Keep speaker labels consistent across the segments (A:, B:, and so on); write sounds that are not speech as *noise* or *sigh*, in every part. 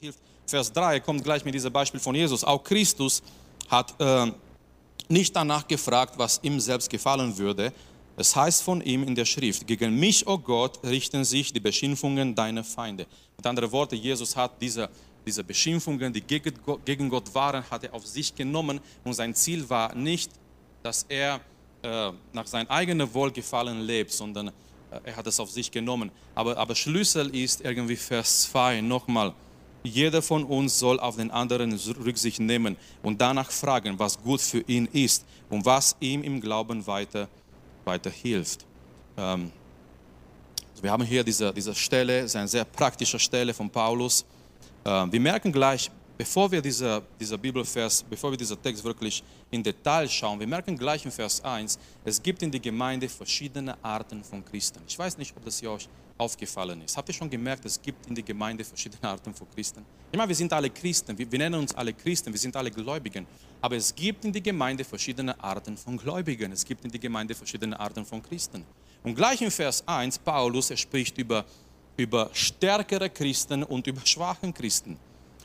A: hilft. Vers 3 kommt gleich mit diesem Beispiel von Jesus. Auch Christus hat äh, nicht danach gefragt, was ihm selbst gefallen würde. Es heißt von ihm in der Schrift, gegen mich, o oh Gott, richten sich die Beschimpfungen deiner Feinde. Mit anderen Worten, Jesus hat diese, diese Beschimpfungen, die gegen Gott, gegen Gott waren, hat er auf sich genommen und sein Ziel war nicht, dass er äh, nach seinem eigenen Wohlgefallen lebt, sondern äh, er hat es auf sich genommen. Aber, aber Schlüssel ist irgendwie Vers 2 nochmal jeder von uns soll auf den anderen Rücksicht nehmen und danach fragen, was gut für ihn ist und was ihm im Glauben weiter, weiter hilft. Ähm, wir haben hier diese, diese Stelle, es ist eine sehr praktische Stelle von Paulus. Ähm, wir merken gleich, bevor wir dieser, dieser Bibelvers, bevor wir diesen Text wirklich in Detail schauen, wir merken gleich in Vers 1, es gibt in der Gemeinde verschiedene Arten von Christen. Ich weiß nicht, ob das hier euch aufgefallen ist. Habt ihr schon gemerkt, es gibt in der Gemeinde verschiedene Arten von Christen? Ich meine, wir sind alle Christen, wir, wir nennen uns alle Christen, wir sind alle Gläubigen. Aber es gibt in der Gemeinde verschiedene Arten von Gläubigen. Es gibt in der Gemeinde verschiedene Arten von Christen. Und gleich in Vers 1, Paulus, er spricht über, über stärkere Christen und über schwachen Christen.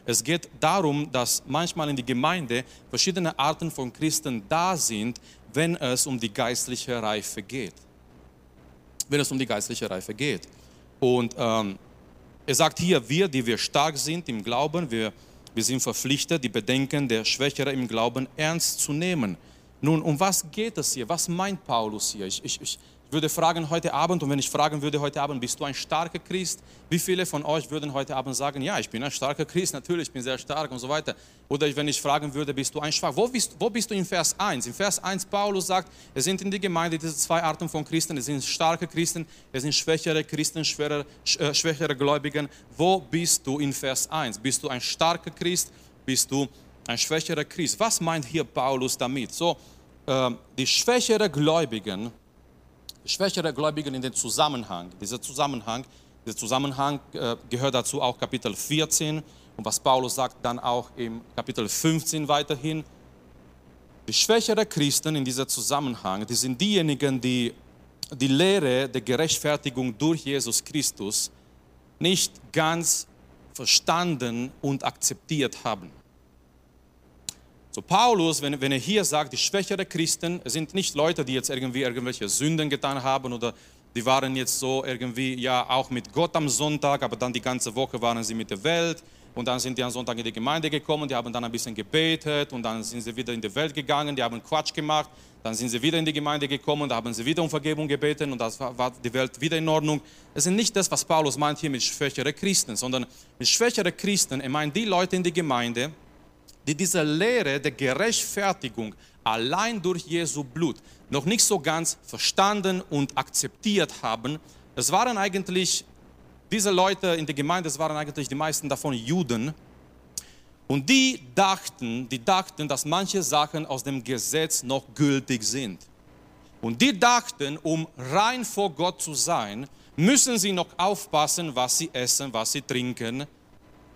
A: Es geht darum, dass manchmal in der Gemeinde verschiedene Arten von Christen da sind, wenn es um die geistliche Reife geht. Wenn es um die geistliche Reife geht. Und ähm, er sagt hier, wir, die wir stark sind im Glauben, wir, wir sind verpflichtet, die Bedenken der Schwächere im Glauben ernst zu nehmen. Nun, um was geht es hier? Was meint Paulus hier? Ich, ich, ich würde fragen heute Abend, und wenn ich fragen würde heute Abend, bist du ein starker Christ? Wie viele von euch würden heute Abend sagen, ja, ich bin ein starker Christ, natürlich, ich bin sehr stark und so weiter. Oder wenn ich fragen würde, bist du ein schwach? Wo bist, wo bist du in Vers 1? In Vers 1 Paulus sagt, es sind in der Gemeinde diese zwei Arten von Christen. Es sind starke Christen, es sind schwächere Christen, schwere, äh, schwächere Gläubigen. Wo bist du in Vers 1? Bist du ein starker Christ? Bist du ein schwächerer Christ? Was meint hier Paulus damit? So, äh, die schwächere Gläubigen, schwächere Gläubigen in den Zusammenhang. Dieser Zusammenhang, dieser Zusammenhang äh, gehört dazu auch Kapitel 14 und was Paulus sagt dann auch im Kapitel 15 weiterhin. Die schwächere Christen in diesem Zusammenhang, die sind diejenigen, die die Lehre der Gerechtfertigung durch Jesus Christus nicht ganz verstanden und akzeptiert haben. So Paulus, wenn, wenn er hier sagt, die schwächere Christen sind nicht Leute, die jetzt irgendwie irgendwelche Sünden getan haben oder die waren jetzt so irgendwie ja auch mit Gott am Sonntag, aber dann die ganze Woche waren sie mit der Welt und dann sind die am Sonntag in die Gemeinde gekommen, die haben dann ein bisschen gebetet und dann sind sie wieder in die Welt gegangen, die haben Quatsch gemacht, dann sind sie wieder in die Gemeinde gekommen, da haben sie wieder um Vergebung gebeten und das war, war die Welt wieder in Ordnung. Es ist nicht das, was Paulus meint hier mit schwächere Christen, sondern mit schwächere Christen, er meint die Leute in die Gemeinde, die diese Lehre der Gerechtfertigung allein durch Jesu Blut noch nicht so ganz verstanden und akzeptiert haben. Es waren eigentlich, diese Leute in der Gemeinde, es waren eigentlich die meisten davon Juden. Und die dachten, die dachten, dass manche Sachen aus dem Gesetz noch gültig sind. Und die dachten, um rein vor Gott zu sein, müssen sie noch aufpassen, was sie essen, was sie trinken,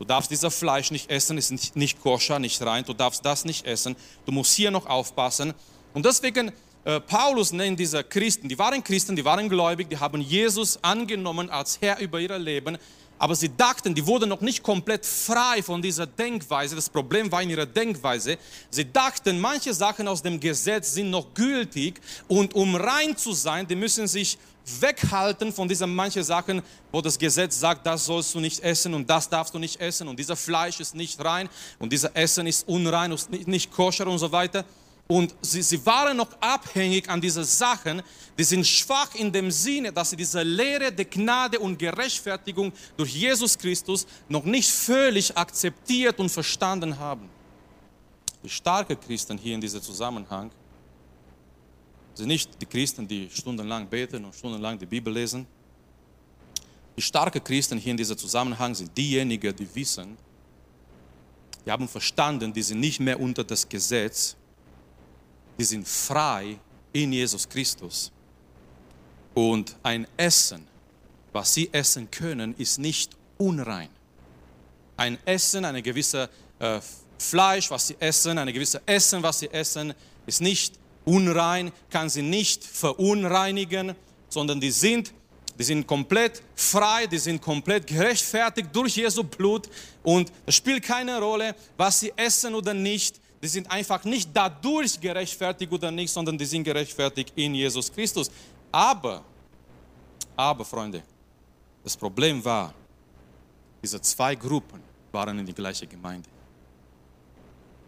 A: Du darfst dieses Fleisch nicht essen, ist nicht, nicht koscher, nicht rein. Du darfst das nicht essen. Du musst hier noch aufpassen. Und deswegen, äh, Paulus nennt diese Christen, die waren Christen, die waren gläubig, die haben Jesus angenommen als Herr über ihr Leben. Aber sie dachten, die wurden noch nicht komplett frei von dieser Denkweise. Das Problem war in ihrer Denkweise. Sie dachten, manche Sachen aus dem Gesetz sind noch gültig und um rein zu sein, die müssen sich weghalten von diesen manchen Sachen, wo das Gesetz sagt, das sollst du nicht essen und das darfst du nicht essen und dieser Fleisch ist nicht rein und dieser Essen ist unrein und nicht, nicht koscher und so weiter. Und sie, sie waren noch abhängig an diese Sachen, die sind schwach in dem Sinne, dass sie diese Lehre der Gnade und Gerechtfertigung durch Jesus Christus noch nicht völlig akzeptiert und verstanden haben. Die starken Christen hier in diesem Zusammenhang sind nicht die Christen, die stundenlang beten und stundenlang die Bibel lesen. Die starken Christen hier in diesem Zusammenhang sind diejenigen, die wissen, die haben verstanden, die sind nicht mehr unter das Gesetz, die sind frei in Jesus Christus. Und ein Essen, was sie essen können, ist nicht unrein. Ein Essen, eine gewisse äh, Fleisch, was sie essen, eine gewisse Essen, was sie essen, ist nicht unrein, kann sie nicht verunreinigen, sondern die sind die sind komplett frei, die sind komplett gerechtfertigt durch Jesu Blut und es spielt keine Rolle, was sie essen oder nicht. Die sind einfach nicht dadurch gerechtfertigt oder nicht, sondern die sind gerechtfertigt in Jesus Christus. Aber, aber Freunde, das Problem war, diese zwei Gruppen waren in die gleiche Gemeinde.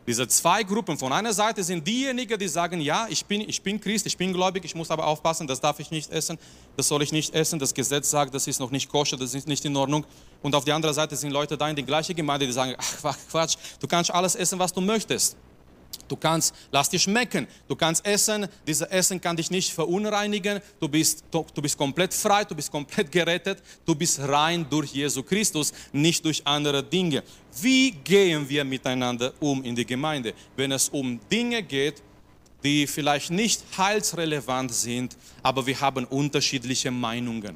A: Diese zwei Gruppen, von einer Seite sind diejenigen, die sagen, ja, ich bin, ich bin Christ, ich bin gläubig, ich muss aber aufpassen, das darf ich nicht essen, das soll ich nicht essen, das Gesetz sagt, das ist noch nicht koscher, das ist nicht in Ordnung. Und auf der anderen Seite sind Leute da in die gleiche Gemeinde, die sagen, ach Quatsch, du kannst alles essen, was du möchtest. Du kannst, lass dir schmecken. Du kannst essen. Dieses Essen kann dich nicht verunreinigen. Du bist, du, du bist komplett frei. Du bist komplett gerettet. Du bist rein durch Jesus Christus, nicht durch andere Dinge. Wie gehen wir miteinander um in die Gemeinde, wenn es um Dinge geht, die vielleicht nicht heilsrelevant sind, aber wir haben unterschiedliche Meinungen.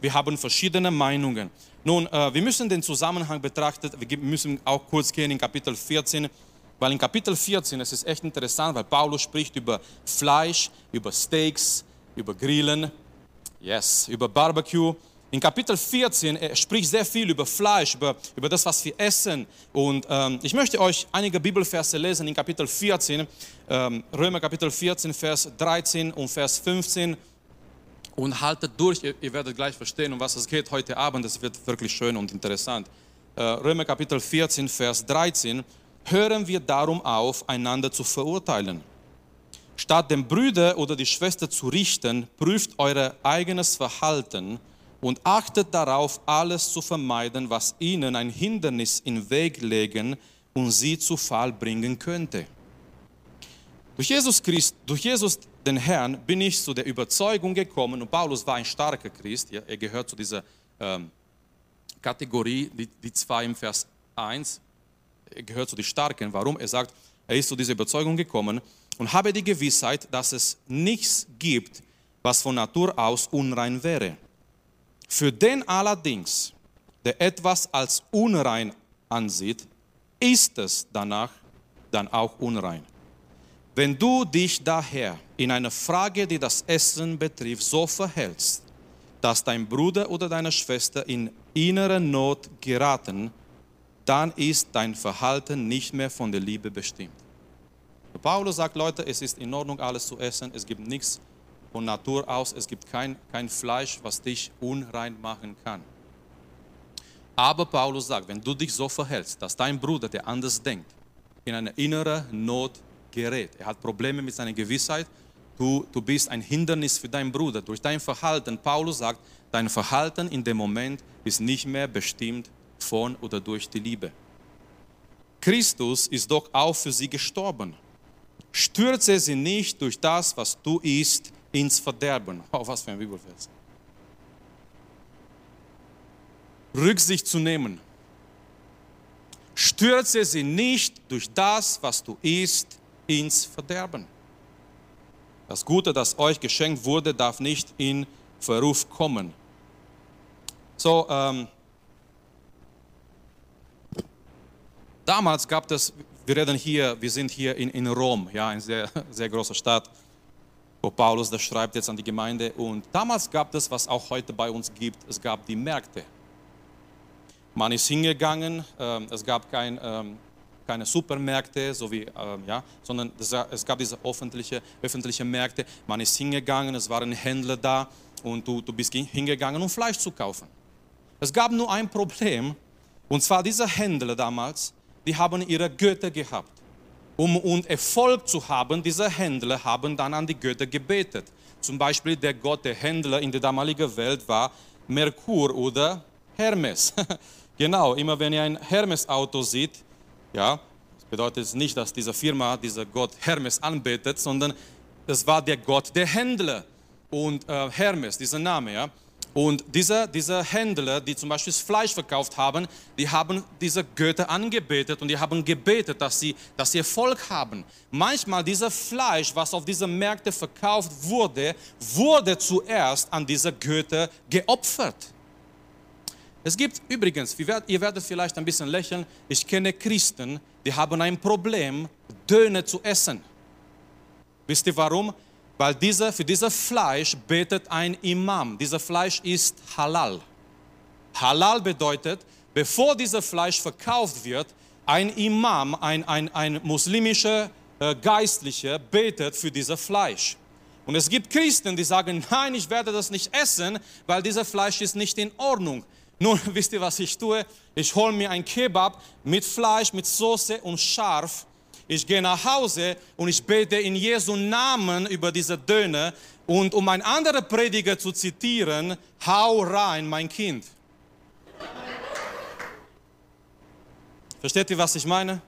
A: Wir haben verschiedene Meinungen. Nun, äh, wir müssen den Zusammenhang betrachten. Wir müssen auch kurz gehen in Kapitel 14 weil in Kapitel 14, es ist echt interessant, weil Paulus spricht über Fleisch, über Steaks, über Grillen, yes, über Barbecue. In Kapitel 14 er spricht sehr viel über Fleisch, über, über das, was wir essen. Und ähm, ich möchte euch einige Bibelverse lesen in Kapitel 14, ähm, Römer Kapitel 14, Vers 13 und Vers 15. Und haltet durch, ihr, ihr, werdet gleich verstehen, um was es geht heute Abend. Es wird wirklich schön und interessant. Äh, Römer Kapitel 14, Vers 13 hören wir darum auf, einander zu verurteilen. Statt den Brüder oder die Schwester zu richten, prüft euer eigenes Verhalten und achtet darauf, alles zu vermeiden, was ihnen ein Hindernis in Weg legen und sie zu Fall bringen könnte. Durch Jesus Christ, durch Jesus den Herrn bin ich zu der Überzeugung gekommen, und Paulus war ein starker Christ, ja, er gehört zu dieser ähm, Kategorie, die, die zwei im Vers 1, er gehört zu den Starken. Warum? Er sagt, er ist zu dieser Überzeugung gekommen und habe die Gewissheit, dass es nichts gibt, was von Natur aus unrein wäre. Für den allerdings, der etwas als unrein ansieht, ist es danach dann auch unrein. Wenn du dich daher in einer Frage, die das Essen betrifft, so verhältst, dass dein Bruder oder deine Schwester in innere Not geraten, dann ist dein Verhalten nicht mehr von der Liebe bestimmt. Paulus sagt, Leute, es ist in Ordnung, alles zu essen. Es gibt nichts von Natur aus. Es gibt kein, kein Fleisch, was dich unrein machen kann. Aber Paulus sagt, wenn du dich so verhältst, dass dein Bruder, der anders denkt, in eine innere Not gerät, er hat Probleme mit seiner Gewissheit, du, du bist ein Hindernis für deinen Bruder durch dein Verhalten. Paulus sagt, dein Verhalten in dem Moment ist nicht mehr bestimmt von oder durch die Liebe. Christus ist doch auch für sie gestorben. Stürze sie nicht durch das, was du isst, ins Verderben. *laughs* Oh, was für ein Bibelvers. Rücksicht zu nehmen. Stürze sie nicht durch das, was du isst, ins Verderben. Das Gute, das euch geschenkt wurde, darf nicht in Verruf kommen. So, ähm, Damals gab es, wir reden hier, wir sind hier in, in Rom, ja, eine sehr, *laughs* sehr große Stadt, wo Paulus das schreibt jetzt an die Gemeinde. Und damals gab es, was auch heute bei uns gibt, es gab die Märkte. Man ist hingegangen, äh, es gab kein, äh, keine Supermärkte, so wie, äh, ja, sondern es gab diese öffentliche, öffentliche Märkte. Man ist hingegangen, es waren Händler da und du, du bist hingegangen, um Fleisch zu kaufen. Es gab nur ein Problem, und zwar dieser Händler damals, die haben ihre Götter gehabt. Um, um Erfolg zu haben, diese Händler haben dann an die Götter gebetet. Zum Beispiel der Gott der Händler in der damaligen Welt war Merkur oder Hermes. *laughs* genau, immer wenn ihr ein Hermes-Auto seht, ja, das bedeutet nicht, dass diese Firma dieser Gott Hermes anbetet, sondern das war der Gott der Händler. Und äh, Hermes, dieser Name, ja, und diese, diese Händler, die zum Beispiel das Fleisch verkauft haben, die haben diese Götter angebetet und die haben gebetet, dass sie, dass sie Erfolg haben. Manchmal dieses Fleisch, was auf diese Märkte verkauft wurde, wurde zuerst an diese Götter geopfert. Es gibt übrigens, ihr werdet vielleicht ein bisschen lächeln, ich kenne Christen, die haben ein Problem, Döner zu essen. Wisst ihr warum? Weil diese, für dieses Fleisch betet ein Imam. Dieses Fleisch ist halal. Halal bedeutet, bevor dieses Fleisch verkauft wird, ein Imam, ein, ein, ein muslimischer äh, Geistlicher betet für dieses Fleisch. Und es gibt Christen, die sagen, *laughs* nein, ich werde das nicht essen, weil dieses Fleisch ist nicht in Ordnung. *laughs* Nun, wisst ihr, was ich tue? Ich hole mir ein Kebab mit Fleisch, mit Soße und scharf ich gehe nach Hause und ich bete in Jesu Namen über diese Döner. Und um ein anderer Prediger zu zitieren, hau rein, mein Kind. Versteht ihr, was ich meine?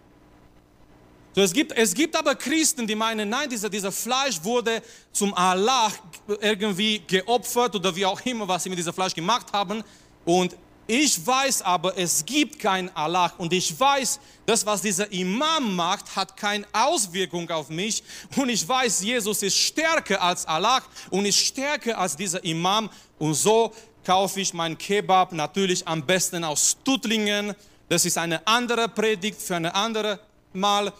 A: So, es, gibt, es gibt aber Christen, die meinen, nein, dieser, dieser Fleisch wurde zum Allah irgendwie geopfert oder wie auch immer, was sie mit diesem Fleisch gemacht haben. Und ich weiß aber, es gibt kein Allah und ich weiß, das, was dieser Imam macht, hat keine Auswirkung auf mich und ich weiß, Jesus ist stärker als Allah und ist stärker als dieser Imam und so kaufe ich mein Kebab natürlich am besten aus Tuttlingen. Das ist eine andere Predigt für eine andere Mal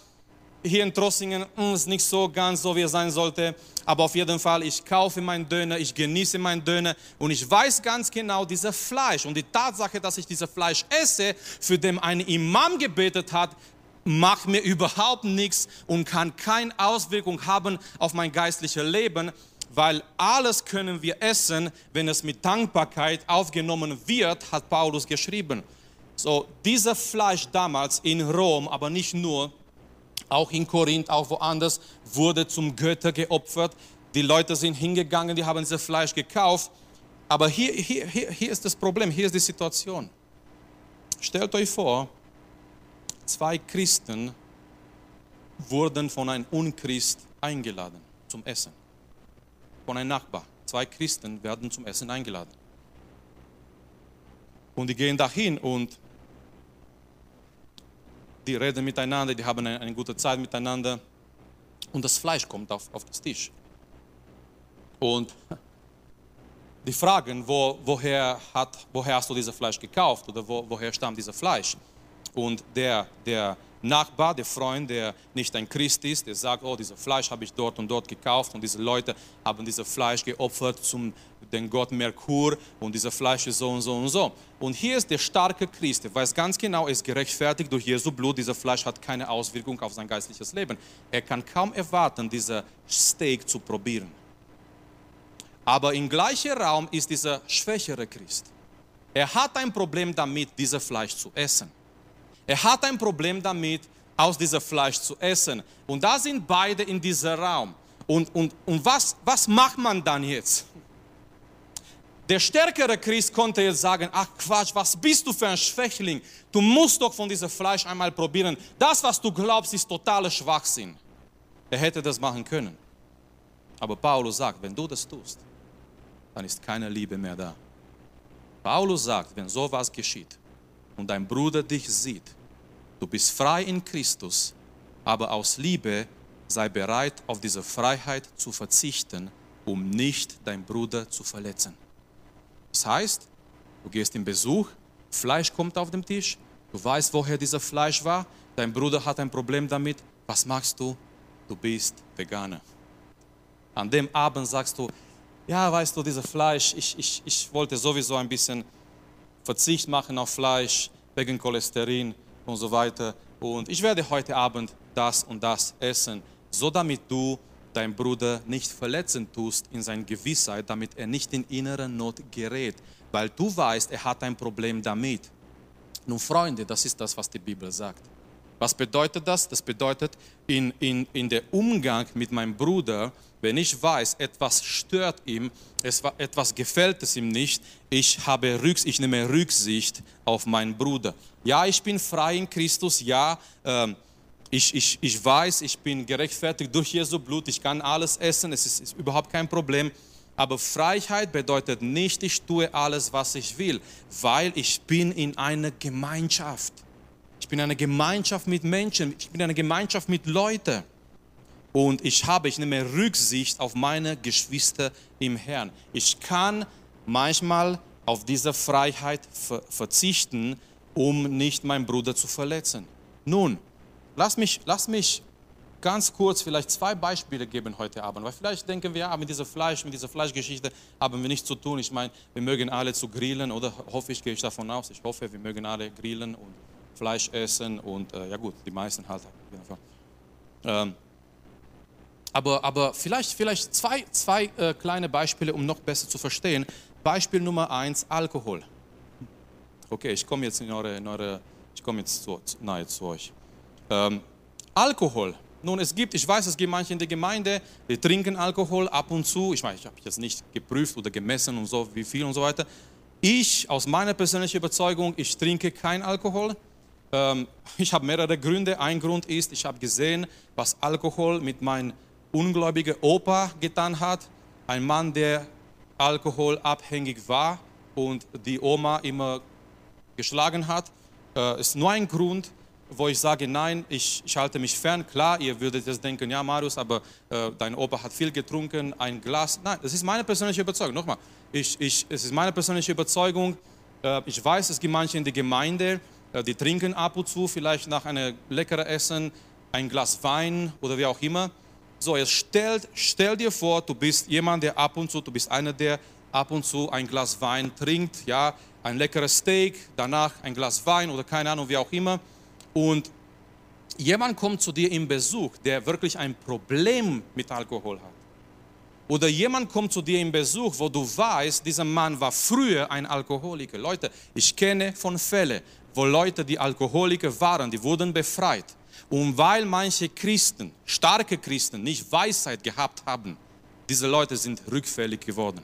A: hier in Trossingen hm, ist nicht so ganz so, wie es sein sollte. Aber auf jeden Fall, ich kaufe meinen Döner, ich genieße meinen Döner und ich weiß ganz genau, dieses Fleisch und die Tatsache, dass ich dieses Fleisch esse, für den ein Imam gebetet hat, macht mir überhaupt nichts und kann keine Auswirkung haben auf mein geistliches Leben, weil alles können wir essen, wenn es mit Dankbarkeit aufgenommen wird, hat Paulus geschrieben. So, dieses Fleisch damals in Rom, aber nicht nur, auch in Korinth, auch woanders, wurde zum Götter geopfert. Die Leute sind hingegangen, die haben dieses Fleisch gekauft. Aber hier, hier, hier, hier ist das Problem, hier ist die Situation. Stellt euch vor, zwei Christen wurden von einem Unchrist eingeladen zum Essen. Von einem Nachbar. Zwei Christen werden zum Essen eingeladen. Und die gehen dahin und die reden miteinander, die haben eine, eine gute Zeit miteinander und das Fleisch kommt auf, auf das Tisch. Und die fragen, wo, woher, hat, woher hast du dieses Fleisch gekauft oder wo, woher stammt dieses Fleisch? Und der, der Nachbar, der Freund, der nicht ein Christ ist, der sagt, oh, dieses Fleisch habe ich dort und dort gekauft und diese Leute haben dieses Fleisch geopfert zum den Gott Merkur und dieses Fleisch ist so und so und so. Und hier ist der starke Christ, der weiß ganz genau, er ist gerechtfertigt durch Jesu Blut, dieses Fleisch hat keine Auswirkung auf sein geistliches Leben. Er kann kaum erwarten, dieses Steak zu probieren. Aber im gleichen Raum ist dieser schwächere Christ. Er hat ein Problem damit, dieses Fleisch zu essen. Er hat ein Problem damit, aus diesem Fleisch zu essen. Und da sind beide in diesem Raum. Und, und, und was, was macht man dann jetzt? Der stärkere Christ konnte jetzt sagen, ach Quatsch, was bist du für ein Schwächling? Du musst doch von diesem Fleisch einmal probieren. Das, was du glaubst, ist totaler Schwachsinn. Er hätte das machen können. Aber Paulus sagt, wenn du das tust, dann ist keine Liebe mehr da. Paulus sagt, wenn sowas geschieht und dein Bruder dich sieht, du bist frei in Christus, aber aus Liebe sei bereit, auf diese Freiheit zu verzichten, um nicht dein Bruder zu verletzen. Das heißt, du gehst in Besuch, Fleisch kommt auf den Tisch, du weißt, woher dieser Fleisch war, dein Bruder hat ein Problem damit, was machst du? Du bist Veganer. An dem Abend sagst du, ja, weißt du, dieses Fleisch, ich, ich, ich wollte sowieso ein bisschen Verzicht machen auf Fleisch wegen Cholesterin und so weiter. Und ich werde heute Abend das und das essen, so damit du dein Bruder nicht verletzen tust in seiner Gewissheit, damit er nicht in innere Not gerät, weil du weißt, er hat ein Problem damit. Nun, Freunde, das ist das, was die Bibel sagt. Was bedeutet das? Das bedeutet, in, in, in der Umgang mit meinem Bruder, wenn ich weiß, etwas stört ihm, etwas gefällt es ihm nicht, ich, habe Rücks, ich nehme Rücksicht auf meinen Bruder. Ja, ich bin frei in Christus, ja, ähm, ich, ich, ich weiß, ich bin gerechtfertigt durch Jesu Blut, ich kann alles essen, es ist, ist überhaupt kein Problem. Aber Freiheit bedeutet nicht, ich tue alles, was ich will, weil ich bin in einer Gemeinschaft. Ich bin in einer Gemeinschaft mit Menschen, ich bin in einer Gemeinschaft mit Leuten. Und ich habe, ich nehme Rücksicht auf meine Geschwister im Herrn. Ich kann manchmal auf diese Freiheit verzichten, um nicht meinen Bruder zu verletzen. Nun, Lass mich, lass mich ganz kurz vielleicht zwei Beispiele geben heute Abend, weil vielleicht denken wir, ja, mit dieser Fleisch, mit dieser Fleischgeschichte haben wir nichts zu tun. Ich meine, wir mögen alle zu grillen, oder hoffe ich, gehe ich davon aus. Ich hoffe, wir mögen alle grillen und Fleisch essen und äh, ja gut, die meisten halt. Ähm, aber, aber vielleicht, vielleicht zwei, zwei äh, kleine Beispiele, um noch besser zu verstehen. Beispiel Nummer eins, Alkohol. Okay, ich komme jetzt in eure, in eure ich komme jetzt zu, nahe zu euch. Ähm, Alkohol. Nun, es gibt, ich weiß, es gibt manche in der Gemeinde, die trinken Alkohol ab und zu. Ich meine, ich habe jetzt nicht geprüft oder gemessen und so, wie viel und so weiter. Ich, aus meiner persönlichen Überzeugung, ich trinke kein Alkohol. Ähm, ich habe mehrere Gründe. Ein Grund ist, ich habe gesehen, was Alkohol mit meinem ungläubigen Opa getan hat. Ein Mann, der alkoholabhängig war und die Oma immer geschlagen hat. Äh, ist nur ein Grund, wo ich sage, nein, ich, ich halte mich fern. Klar, ihr würdet jetzt denken, ja Marius, aber äh, dein Opa hat viel getrunken, ein Glas. Nein, das ist meine persönliche Überzeugung. Nochmal, ich, ich, es ist meine persönliche Überzeugung. Äh, ich weiß, es gibt manche in der Gemeinde, die trinken ab und zu, vielleicht nach einem leckeren Essen, ein Glas Wein oder wie auch immer. So, jetzt stell, stell dir vor, du bist jemand, der ab und zu, du bist einer, der ab und zu ein Glas Wein trinkt, ja, ein leckeres Steak, danach ein Glas Wein oder keine Ahnung, wie auch immer. Und jemand kommt zu dir im Besuch, der wirklich ein Problem mit Alkohol hat. Oder jemand kommt zu dir im Besuch, wo du weißt, dieser Mann war früher ein Alkoholiker. Leute, ich kenne von Fällen, wo Leute, die Alkoholiker waren, die wurden befreit. Und weil manche Christen, starke Christen, nicht Weisheit gehabt haben, diese Leute sind rückfällig geworden.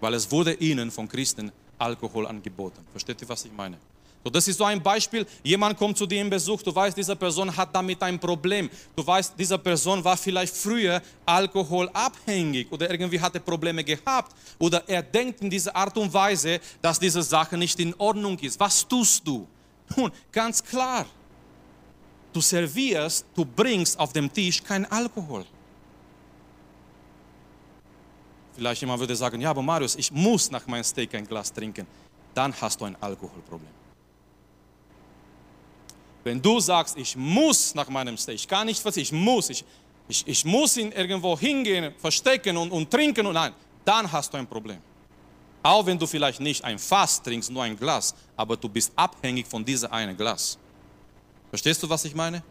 A: Weil es wurde ihnen von Christen Alkohol angeboten. Versteht ihr, was ich meine? So, das ist so ein Beispiel. Jemand kommt zu dir in Besuch, du weißt, diese Person hat damit ein Problem. Du weißt, diese Person war vielleicht früher alkoholabhängig oder irgendwie hatte Probleme gehabt oder er denkt in dieser Art und Weise, dass diese Sache nicht in Ordnung ist. Was tust du? Nun, ganz klar. Du servierst, du bringst auf dem Tisch kein Alkohol. Vielleicht jemand würde sagen, ja, aber Marius, ich muss nach meinem Steak ein Glas trinken. Dann hast du ein Alkoholproblem. Wenn du sagst, ich muss nach meinem Steak, ich kann nicht verzichten, ich muss, ich, ich, ich muss ihn irgendwo hingehen, verstecken und, und trinken und nein, dann hast du ein Problem. Auch wenn du vielleicht nicht ein Fass trinkst, nur ein Glas, aber du bist abhängig von diesem einen Glas. Verstehst du, was ich meine?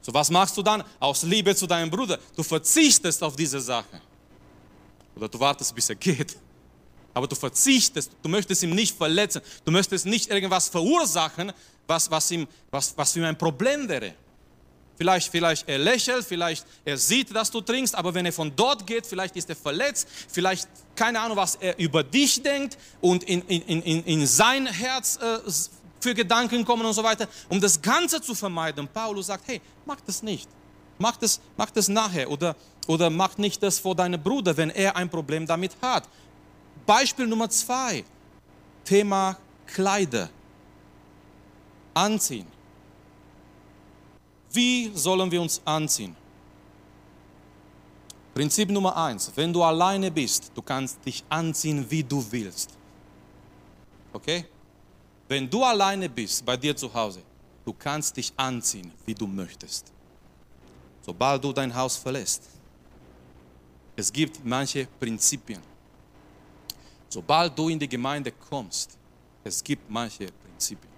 A: So, was machst du dann? Aus Liebe zu deinem Bruder. Du verzichtest auf diese Sache. Oder du wartest, bis er geht. Aber du verzichtest, du möchtest ihn nicht verletzen, du möchtest nicht irgendwas verursachen, was, was, ihm, was, was für ein Problem wäre. Vielleicht, vielleicht er lächelt, vielleicht er sieht, dass du trinkst, aber wenn er von dort geht, vielleicht ist er verletzt, vielleicht keine Ahnung, was er über dich denkt und in, in, in, in sein Herz äh, für Gedanken kommen und so weiter. Um das Ganze zu vermeiden, Paulus sagt, hey, mach das nicht. Mach das, mach das nachher oder, oder mach nicht das vor deinem Bruder, wenn er ein Problem damit hat. Beispiel Nummer zwei, Thema Kleider. Anziehen. Wie sollen wir uns anziehen? Prinzip Nummer eins, wenn du alleine bist, du kannst dich anziehen, wie du willst. Okay? Wenn du alleine bist, bei dir zu Hause, du kannst dich anziehen, wie du möchtest sobald du dein Haus verlässt. Es gibt manche Prinzipien. Sobald du in die Gemeinde kommst, es gibt manche Prinzipien.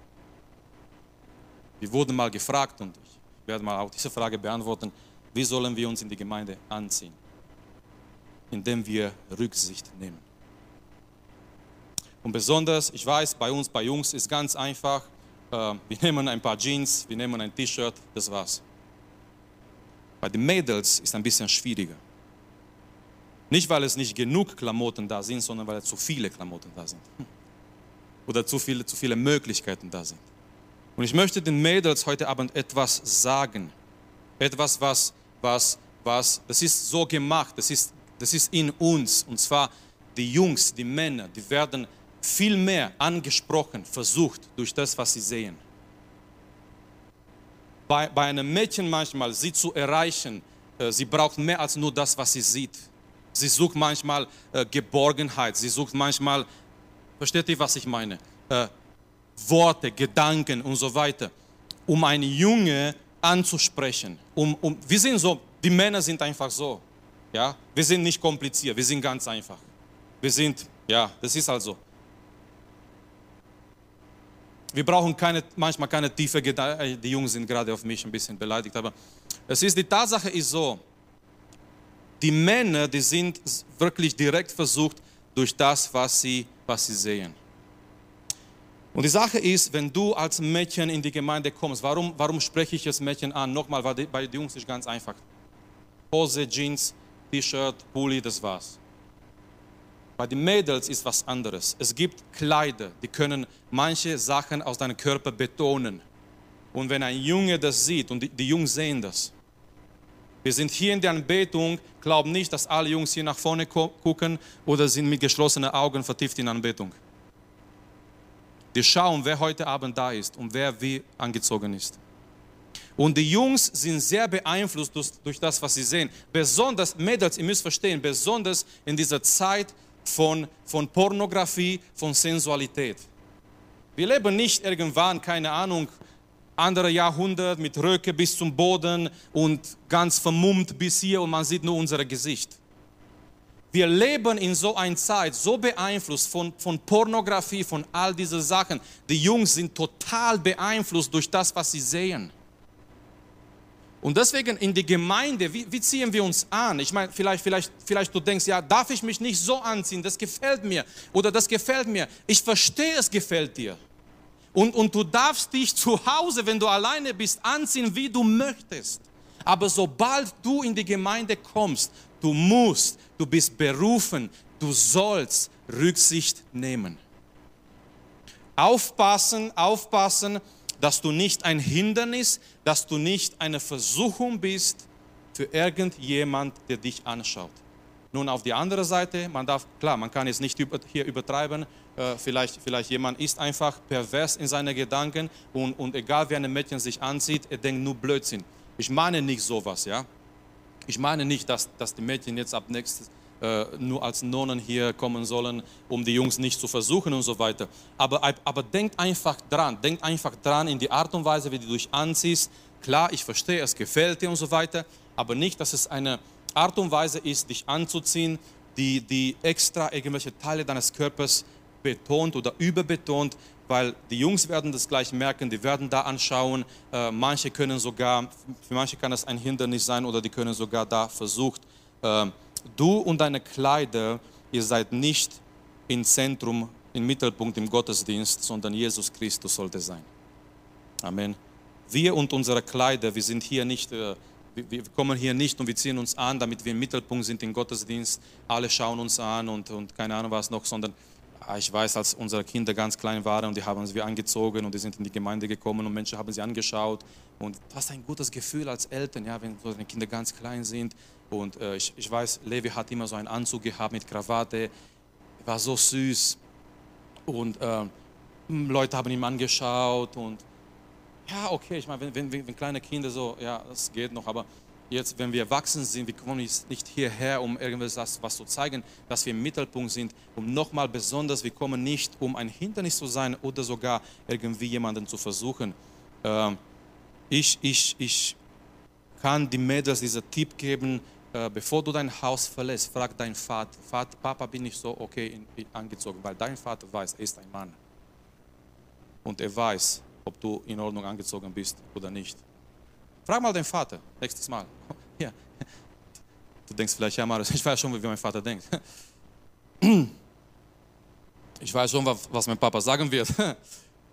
A: Wir wurden mal gefragt und ich werde mal auch diese Frage beantworten, wie sollen wir uns in die Gemeinde anziehen? Indem wir Rücksicht nehmen. Und besonders, ich weiß, bei uns, bei Jungs ist ganz einfach, äh, wir nehmen ein paar Jeans, wir nehmen ein T-Shirt, das war's. Bei den Mädels ist es ein bisschen schwieriger. Nicht, weil es nicht genug Klamotten da sind, sondern weil zu viele Klamotten da sind. Oder zu viele, zu viele Möglichkeiten da sind. Und ich möchte den Mädels heute Abend etwas sagen. Etwas, was, was, was, das ist so gemacht, das ist, das ist in uns. Und zwar die Jungs, die Männer, die werden viel mehr angesprochen, versucht durch das, was sie sehen bei, bei einem Mädchen manchmal, sie zu erreichen, äh, sie braucht mehr als nur das, was sie sieht. Sie sucht manchmal äh, Geborgenheit, sie sucht manchmal, versteht ihr, was ich meine? Äh, Worte, Gedanken und so weiter. Um ein Junge anzusprechen. Um, um, wir sind so, die Männer sind einfach so. Ja? Wir sind nicht kompliziert, wir sind ganz einfach. Wir sind, ja, das ist also. Wir brauchen keine, manchmal keine tiefe Gedanken. Äh, die Jungs sind gerade auf mich ein bisschen beleidigt, aber es ist, die Tatsache ist so, die Männer, die sind wirklich direkt versucht durch das, was sie, was sie sehen. Und die Sache ist, wenn du als Mädchen in die Gemeinde kommst, warum, warum spreche ich das Mädchen an? Nochmal, weil die, bei den Jungs ist ganz einfach. Hose, Jeans, T-Shirt, Pulli, das war's. Bei den Mädels ist was anderes. Es gibt Kleider, die können manche Sachen aus deinem Körper betonen. Und wenn ein Junge das sieht, und die, die Jungs sehen das, wir sind hier in der Anbetung, glauben nicht, dass alle Jungs hier nach vorne gucken oder sind mit geschlossenen Augen vertieft in Anbetung. Wir schauen, wer heute Abend da ist und wer wie angezogen ist. Und die Jungs sind sehr beeinflusst durch, durch, das, was sie sehen. Besonders, Mädels, ihr müsst verstehen, besonders in dieser Zeit von, von Pornografie, von Sensualität. Wir leben nicht irgendwann, keine Ahnung, andere Jahrhundert mit Röcke bis zum Boden und ganz vermummt bis hier und man sieht nur unser Gesicht. Wir leben in so einer Zeit, so beeinflusst von, von Pornografie, von all diesen Sachen. Die Jungs sind total beeinflusst durch das, was sie sehen. Und deswegen in die Gemeinde, wie, wie, ziehen wir uns an? Ich meine, vielleicht, vielleicht, vielleicht du denkst, ja, darf ich mich nicht so anziehen? Das gefällt mir. Oder das gefällt mir. Ich verstehe, es gefällt dir. Und, und du darfst dich *laughs* zu Hause, wenn du alleine bist, anziehen, wie du möchtest. Aber sobald du in die Gemeinde kommst, du musst, du bist berufen, du sollst Rücksicht nehmen. Aufpassen, aufpassen, dass du nicht ein Hindernis, dass du nicht eine Versuchung bist für irgendjemand, der dich anschaut. Nun auf die andere Seite, man darf, klar, man kann es nicht hier übertreiben, äh, vielleicht, vielleicht jemand ist einfach pervers in seinen Gedanken und, und egal wie ein Mädchen sich anzieht, er denkt nur Blödsinn. Ich meine nicht sowas, ja. Ich meine nicht, dass, dass die Mädchen jetzt ab nächstes äh, nur als Nonnen hier kommen sollen, um die Jungs nicht zu versuchen und so weiter. Aber, aber denkt einfach dran, denkt einfach dran in die Art und Weise, wie du dich anziehst. Klar, ich verstehe, es gefällt dir und so weiter, aber nicht, dass es eine Art und Weise ist, dich anzuziehen, die, die extra irgendwelche Teile deines Körpers betont oder überbetont, weil die Jungs werden das gleich merken, die werden da anschauen. Äh, manche können sogar, für manche kann das ein Hindernis sein oder die können sogar da versucht. Äh, du und deine Kleider, ihr seid nicht im Zentrum, im Mittelpunkt im Gottesdienst, sondern Jesus Christus sollte sein. Amen. Wir und unsere Kleider, wir sind hier nicht, äh, wir kommen hier nicht und wir ziehen uns an, damit wir im Mittelpunkt sind im Gottesdienst. Alle schauen uns an und, und keine Ahnung was noch, sondern ich weiß, als unsere Kinder ganz klein waren und die haben sie angezogen und die sind in die Gemeinde gekommen und Menschen haben sie angeschaut. Und was ein gutes Gefühl als Eltern, ja, wenn die Kinder ganz klein sind. Und äh, ich, ich weiß, Levi hat immer so einen Anzug gehabt mit Krawatte, war so süß. Und äh, Leute haben ihn angeschaut und ja, okay, ich meine, wenn, wenn, wenn kleine Kinder so, ja, das geht noch, aber jetzt, wenn wir erwachsen sind, wir kommen nicht hierher, um irgendwas was zu zeigen, dass wir im Mittelpunkt sind, um nochmal besonders, wir kommen nicht, um ein Hindernis zu sein oder sogar irgendwie jemanden zu versuchen. Ähm, ich, ich, ich kann die Mädels diesen Tipp geben, äh, bevor du dein Haus verlässt, frag deinen Vater, Vater, Papa, bin ich so okay angezogen, weil dein Vater weiß, er ist ein Mann. Und er weiß, ob du in Ordnung angezogen bist oder nicht. Frag mal deinen Vater, nächstes Mal. *laughs* Ja. Du denkst vielleicht, ja, Marius, *laughs* ich weiß schon, wie mein Vater denkt. *clears throat* Ich weiß schon, was mein Papa sagen wird. *laughs*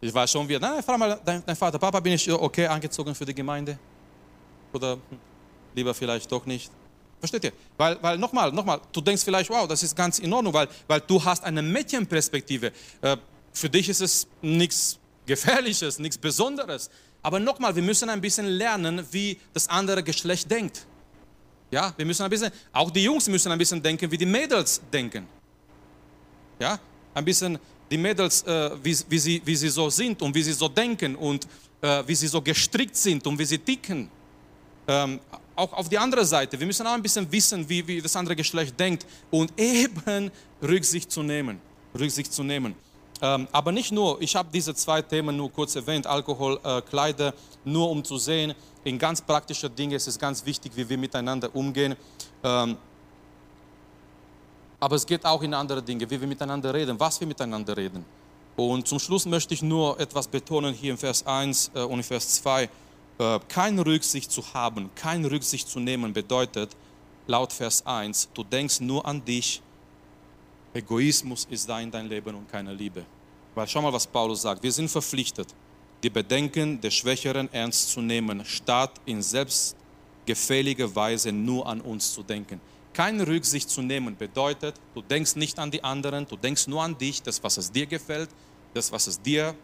A: Ich weiß schon, wie. Nein, frag mal deinen dein Vater, Papa, bin ich okay angezogen für die Gemeinde? Oder lieber vielleicht doch nicht? Versteht ihr? Weil, weil nochmal, nochmal, du denkst vielleicht, wow, das ist ganz in Ordnung, weil, weil du hast eine Mädchenperspektive. Äh, für dich ist es nichts Gefährliches, nichts Besonderes. Aber nochmal, wir müssen ein bisschen lernen, wie das andere Geschlecht denkt. Ja, wir müssen ein bisschen, auch die Jungs müssen ein bisschen denken, wie die Mädels denken. Ja, ein bisschen die Mädels, äh, wie, wie, sie, wie sie so sind und wie sie so denken und äh, wie sie so gestrickt sind und wie sie ticken. Ähm, auch auf die andere Seite, wir müssen auch ein bisschen wissen, wie, wie das andere Geschlecht denkt und *laughs* eben Rücksicht zu nehmen. Rücksicht zu nehmen. Ähm, aber nicht nur, ich habe diese zwei Themen nur kurz erwähnt, Alkohol, äh, Kleider, nur um zu sehen, in ganz praktischen Dingen ist es ganz wichtig, wie wir miteinander umgehen. Ähm, aber es geht auch in andere Dinge, wie wir miteinander reden, was wir miteinander reden. Und zum Schluss möchte ich nur etwas betonen hier im Vers 1 äh, und im Vers 2. Äh, keine Rücksicht zu haben, keine Rücksicht zu nehmen bedeutet, laut Vers 1, du denkst nur an dich, Egoismus ist da in dein Leben und keine Liebe. Weil schau mal, was Paulus sagt. Wir sind verpflichtet, die Bedenken der Schwächeren ernst zu nehmen, statt in selbstgefälliger Weise nur an uns zu denken. Keine Rücksicht zu nehmen bedeutet, du denkst nicht an die anderen, du denkst nur an dich, das, was es dir gefällt, das, was es dir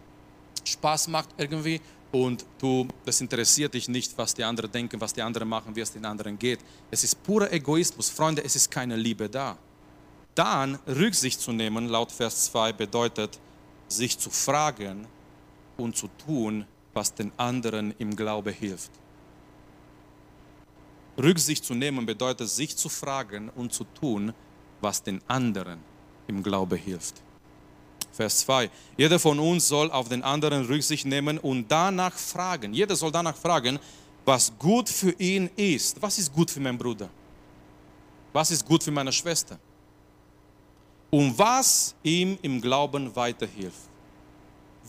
A: Spaß macht irgendwie und du, das interessiert dich nicht, was die anderen denken, was die anderen machen, wie es den anderen geht. Es ist purer Egoismus. Freunde, es ist keine Liebe da. Dann Rücksicht zu nehmen, laut Vers 2, bedeutet, sich zu fragen und zu tun, was den anderen im Glaube hilft. Rücksicht zu nehmen bedeutet, sich zu fragen und zu tun, was den anderen im Glaube hilft. Vers 2. Jeder von uns soll auf den anderen Rücksicht nehmen und danach fragen. Jeder soll danach fragen, was gut für ihn ist. Was ist gut für meinen Bruder? Was ist gut für meine Schwester? Und was ihm im Glauben weiterhilft.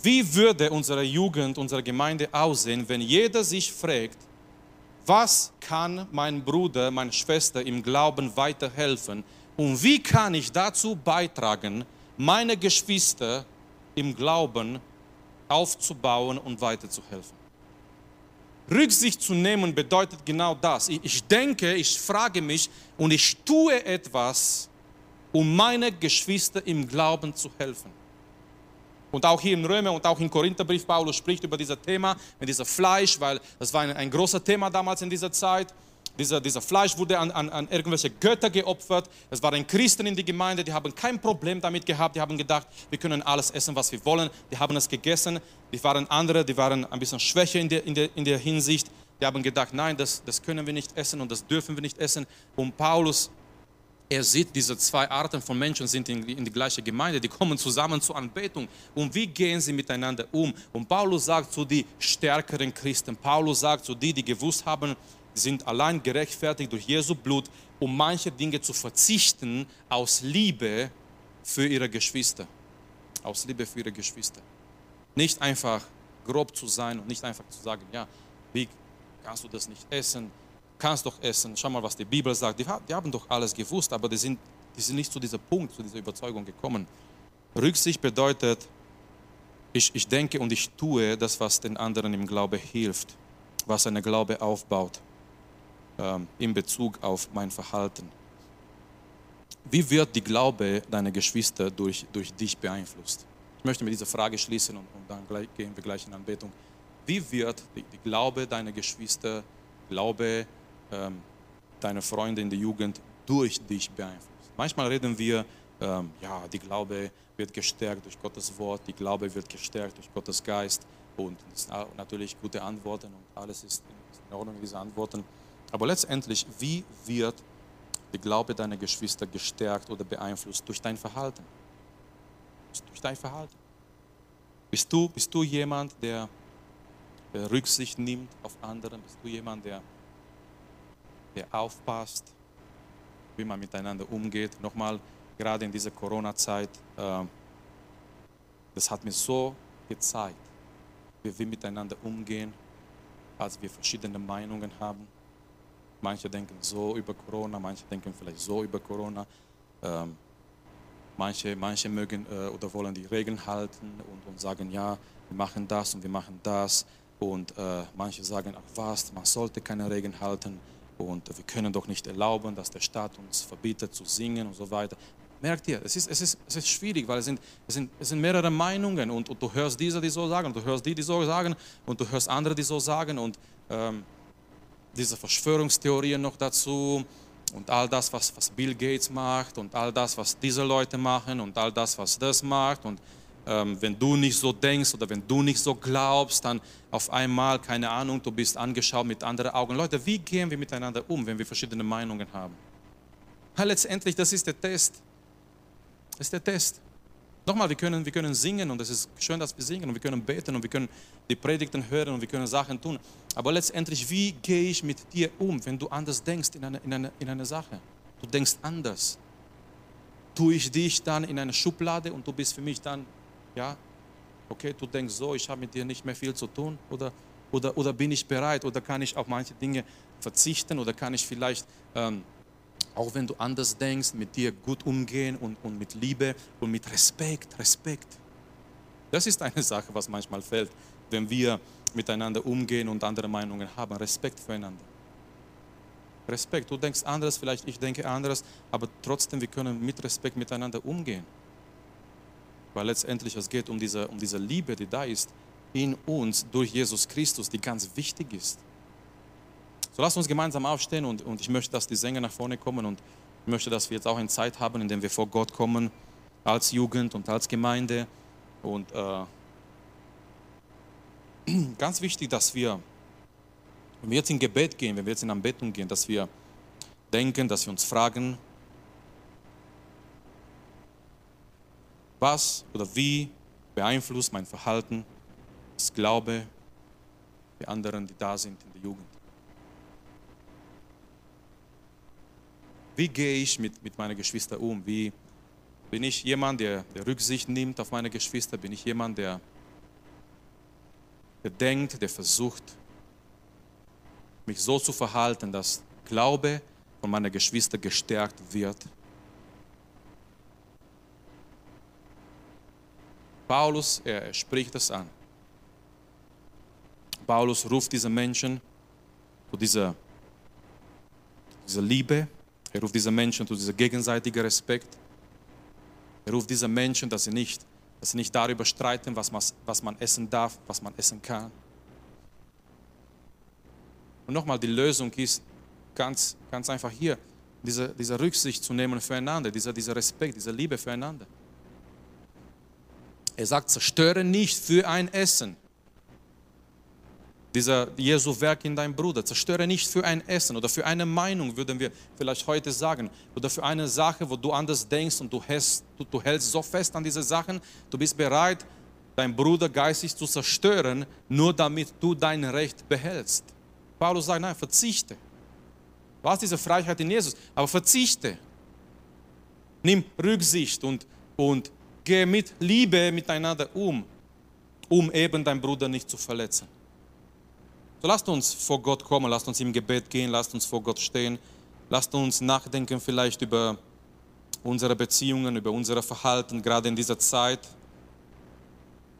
A: Wie würde unsere Jugend, unsere Gemeinde aussehen, wenn jeder sich fragt, was kann mein Bruder, meine Schwester im Glauben weiterhelfen und wie kann ich dazu beitragen, meine Geschwister im Glauben aufzubauen und weiterzuhelfen. Rücksicht zu nehmen bedeutet genau das. Ich denke, ich frage mich und ich tue etwas, um meine Geschwister im Glauben zu helfen. Und auch hier in Römer und auch im Korintherbrief, Paulus spricht über dieses Thema, mit diesem Fleisch, weil das war ein, ein großer Thema damals in dieser Zeit. Dieser, dieser Fleisch wurde an, an, an irgendwelche Götter geopfert. Es waren Christen in die Gemeinde, die haben kein Problem damit gehabt. Die haben gedacht, wir können alles essen, was wir wollen. Die haben es gegessen. Die waren andere, die waren ein bisschen schwächer in der, in der, in der Hinsicht. Die haben gedacht, nein, das, das können wir nicht essen und das dürfen wir nicht essen. Und Paulus er sieht, diese zwei Arten von Menschen sind in, in die gleiche Gemeinde, die kommen zusammen zur Anbetung. Und wie gehen sie miteinander um? Und Paulus sagt zu den stärkeren Christen, Paulus sagt zu denen, die gewusst haben, sind allein gerechtfertigt durch Jesu Blut, um manche Dinge zu verzichten aus Liebe für ihre Geschwister. Aus Liebe für ihre Geschwister. Nicht einfach grob zu sein und nicht einfach zu sagen, ja, wie kannst du das nicht essen? Kannst doch essen. Schau mal, was die Bibel sagt. Die, die haben doch alles gewusst, aber die sind, die sind nicht zu diesem Punkt, zu dieser Überzeugung gekommen. Rücksicht bedeutet, ich, ich denke und ich tue das, was den anderen im Glaube hilft, was seine Glaube aufbaut ähm, in Bezug auf mein Verhalten. Wie wird die Glaube deiner Geschwister durch, durch dich beeinflusst? Ich möchte mit dieser Frage schließen und, und dann gleich, gehen wir gleich in Anbetung. Wie wird die, die Glaube deiner Geschwister, Glaube ähm, deiner Freunde in der Jugend durch dich beeinflusst? Manchmal reden wir, ähm, ja, die Glaube wird gestärkt durch Gottes Wort, die Glaube wird gestärkt durch Gottes Geist und natürlich gute Antworten und alles ist in Ordnung, diese Antworten. Aber letztendlich, wie wird der Glaube deiner Geschwister gestärkt oder beeinflusst? Durch dein Verhalten. Durch dein Verhalten. Bist du, bist du jemand, der Rücksicht nimmt auf andere? Bist du jemand, der, der aufpasst, wie man miteinander umgeht? Nochmal, gerade in dieser Corona-Zeit, äh, das hat mir so gezeigt, wie wir miteinander umgehen, als wir verschiedene Meinungen haben Manche denken so über Corona, manche denken vielleicht so über Corona. Ähm, manche, manche mögen äh, oder wollen die Regeln halten und, und, sagen, ja, wir machen das und wir machen das. Und äh, manche sagen, ach was, man sollte keine Regeln halten und wir können doch nicht erlauben, dass der Staat uns verbietet zu singen und so weiter. Merkt ihr, es ist, es ist, es ist schwierig, weil es sind, es, sind, es sind mehrere Meinungen und, und du hörst diese, die so sagen, du hörst die, die so sagen und du hörst andere, die so sagen und ähm, diese Verschwörungstheorien noch dazu und all das, was, was Bill Gates macht und all das, was diese Leute machen und all das, was das macht. Und ähm, wenn du nicht so denkst oder wenn du nicht so glaubst, dann auf einmal, keine Ahnung, du bist angeschaut mit anderen Augen. Leute, wie gehen wir miteinander um, wenn wir verschiedene Meinungen haben? Ja, letztendlich, das ist der Test. Das ist der Test. Nochmal, wir können, wir können singen und es ist schön, dass wir singen und wir können beten und wir können die Predigten hören und wir können Sachen tun. Aber letztendlich, wie gehe ich mit dir um, wenn du anders denkst in eine, in eine, in eine Sache? Du denkst anders. Tue ich dich dann in eine Schublade und du bist für mich dann, ja, okay, du denkst so, ich habe mit dir nicht mehr viel zu tun oder, oder, oder bin ich bereit oder kann ich auf manche Dinge verzichten oder kann ich vielleicht... Ähm, auch wenn du anders denkst, mit dir gut umgehen und, und mit Liebe und mit Respekt, Respekt. Das ist eine *laughs* Sache, was manchmal fällt, wenn wir miteinander umgehen und andere Meinungen haben. Respekt füreinander. Respekt. Du denkst anders, vielleicht ich denke anders, aber trotzdem, wir können mit Respekt miteinander umgehen. Weil letztendlich es geht um diese, um diese Liebe, die da ist in uns durch Jesus Christus, die ganz wichtig ist. So lasst uns gemeinsam aufstehen und, und ich möchte, dass die Sänger nach vorne kommen und ich möchte, dass wir jetzt auch eine Zeit haben, in der wir vor Gott kommen, als Jugend und als Gemeinde. Und äh, *clears throat* ganz wichtig, dass wir, wenn wir jetzt in Gebet gehen, wenn wir jetzt in Anbetung gehen, dass wir denken, dass wir uns fragen, was oder wie beeinflusst mein Verhalten, das Glaube der anderen, die da sind in der Jugend. Wie gehe ich mit, mit meinen Geschwistern um? Wie, bin ich jemand, der, der Rücksicht nimmt auf meine Geschwister? Bin ich jemand, der, der denkt, der versucht, mich so zu verhalten, dass Glaube von meiner Geschwister gestärkt wird? Paulus, er spricht das an. Paulus ruft diese Menschen zu dieser, dieser Liebe, er ruft diese Menschen zu diesem gegenseitigen Respekt. Er ruft diese Menschen, dass sie nicht, dass sie nicht darüber streiten, was man, was man essen darf, was man essen kann. Und nochmal, die Lösung ist ganz, ganz einfach hier, diese, diese Rücksicht zu nehmen füreinander, dieser, dieser Respekt, diese Liebe füreinander. Er sagt, zerstöre nicht für ein Essen dieser Jesu Werk in deinem Bruder. Zerstöre nicht für ein Essen oder für eine Meinung, würden wir vielleicht heute sagen, oder für eine Sache, wo du anders denkst und du hältst, du, du hältst so fest an diese Sachen, du bist bereit, deinen Bruder geistig zu zerstören, nur damit du dein Recht behältst. Paulus sagt, nein, verzichte. Du hast diese Freiheit in Jesus, aber verzichte. Nimm Rücksicht und, und geh mit Liebe miteinander um, um eben deinen Bruder nicht zu verletzen. So lasst uns vor Gott kommen, lasst uns im Gebet gehen, lasst uns vor Gott stehen, lasst uns nachdenken vielleicht über unsere Beziehungen, über unser Verhalten, gerade in dieser Zeit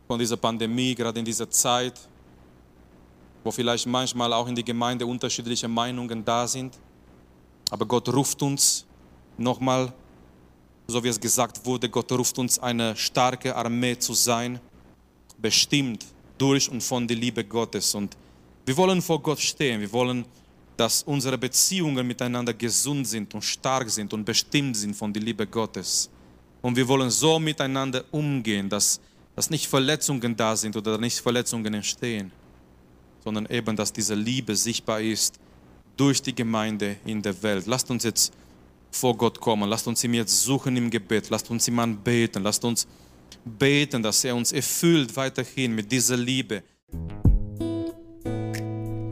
A: von dieser Pandemie, gerade in dieser Zeit, wo vielleicht manchmal auch in die Gemeinde unterschiedliche Meinungen da sind. Aber Gott ruft uns nochmal, so wie es gesagt wurde, Gott ruft uns eine starke Armee zu sein, bestimmt durch und von der Liebe Gottes. Und wir wollen vor Gott stehen. Wir wollen, dass unsere Beziehungen miteinander gesund sind und stark sind und bestimmt sind von der Liebe Gottes. Und wir wollen so miteinander umgehen, dass, dass nicht Verletzungen da sind oder nicht Verletzungen entstehen, sondern eben, dass diese Liebe sichtbar ist durch die Gemeinde in der Welt. Lasst uns jetzt vor Gott kommen. Lasst uns ihm jetzt suchen im Gebet. Lasst uns ihm anbeten. Lasst uns beten, dass er uns erfüllt weiterhin mit dieser Liebe.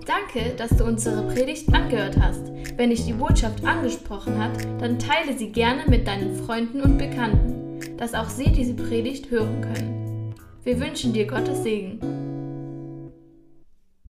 B: Danke, dass du unsere Predigt angehört hast. Wenn dich die Botschaft angesprochen hat, dann teile sie gerne mit deinen Freunden und Bekannten, dass auch sie diese Predigt hören können. Wir wünschen dir Gottes Segen.